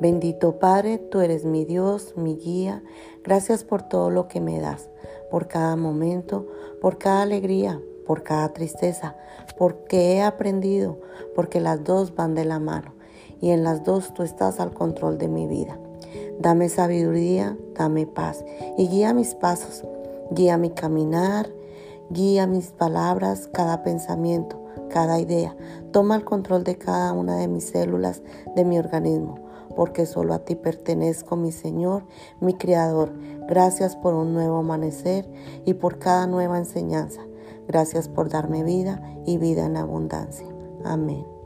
Bendito Padre, tú eres mi Dios, mi guía. Gracias por todo lo que me das, por cada momento, por cada alegría, por cada tristeza, porque he aprendido, porque las dos van de la mano y en las dos tú estás al control de mi vida. Dame sabiduría, dame paz y guía mis pasos, guía mi caminar, guía mis palabras, cada pensamiento, cada idea. Toma el control de cada una de mis células, de mi organismo porque solo a ti pertenezco, mi Señor, mi Creador. Gracias por un nuevo amanecer y por cada nueva enseñanza. Gracias por darme vida y vida en abundancia. Amén.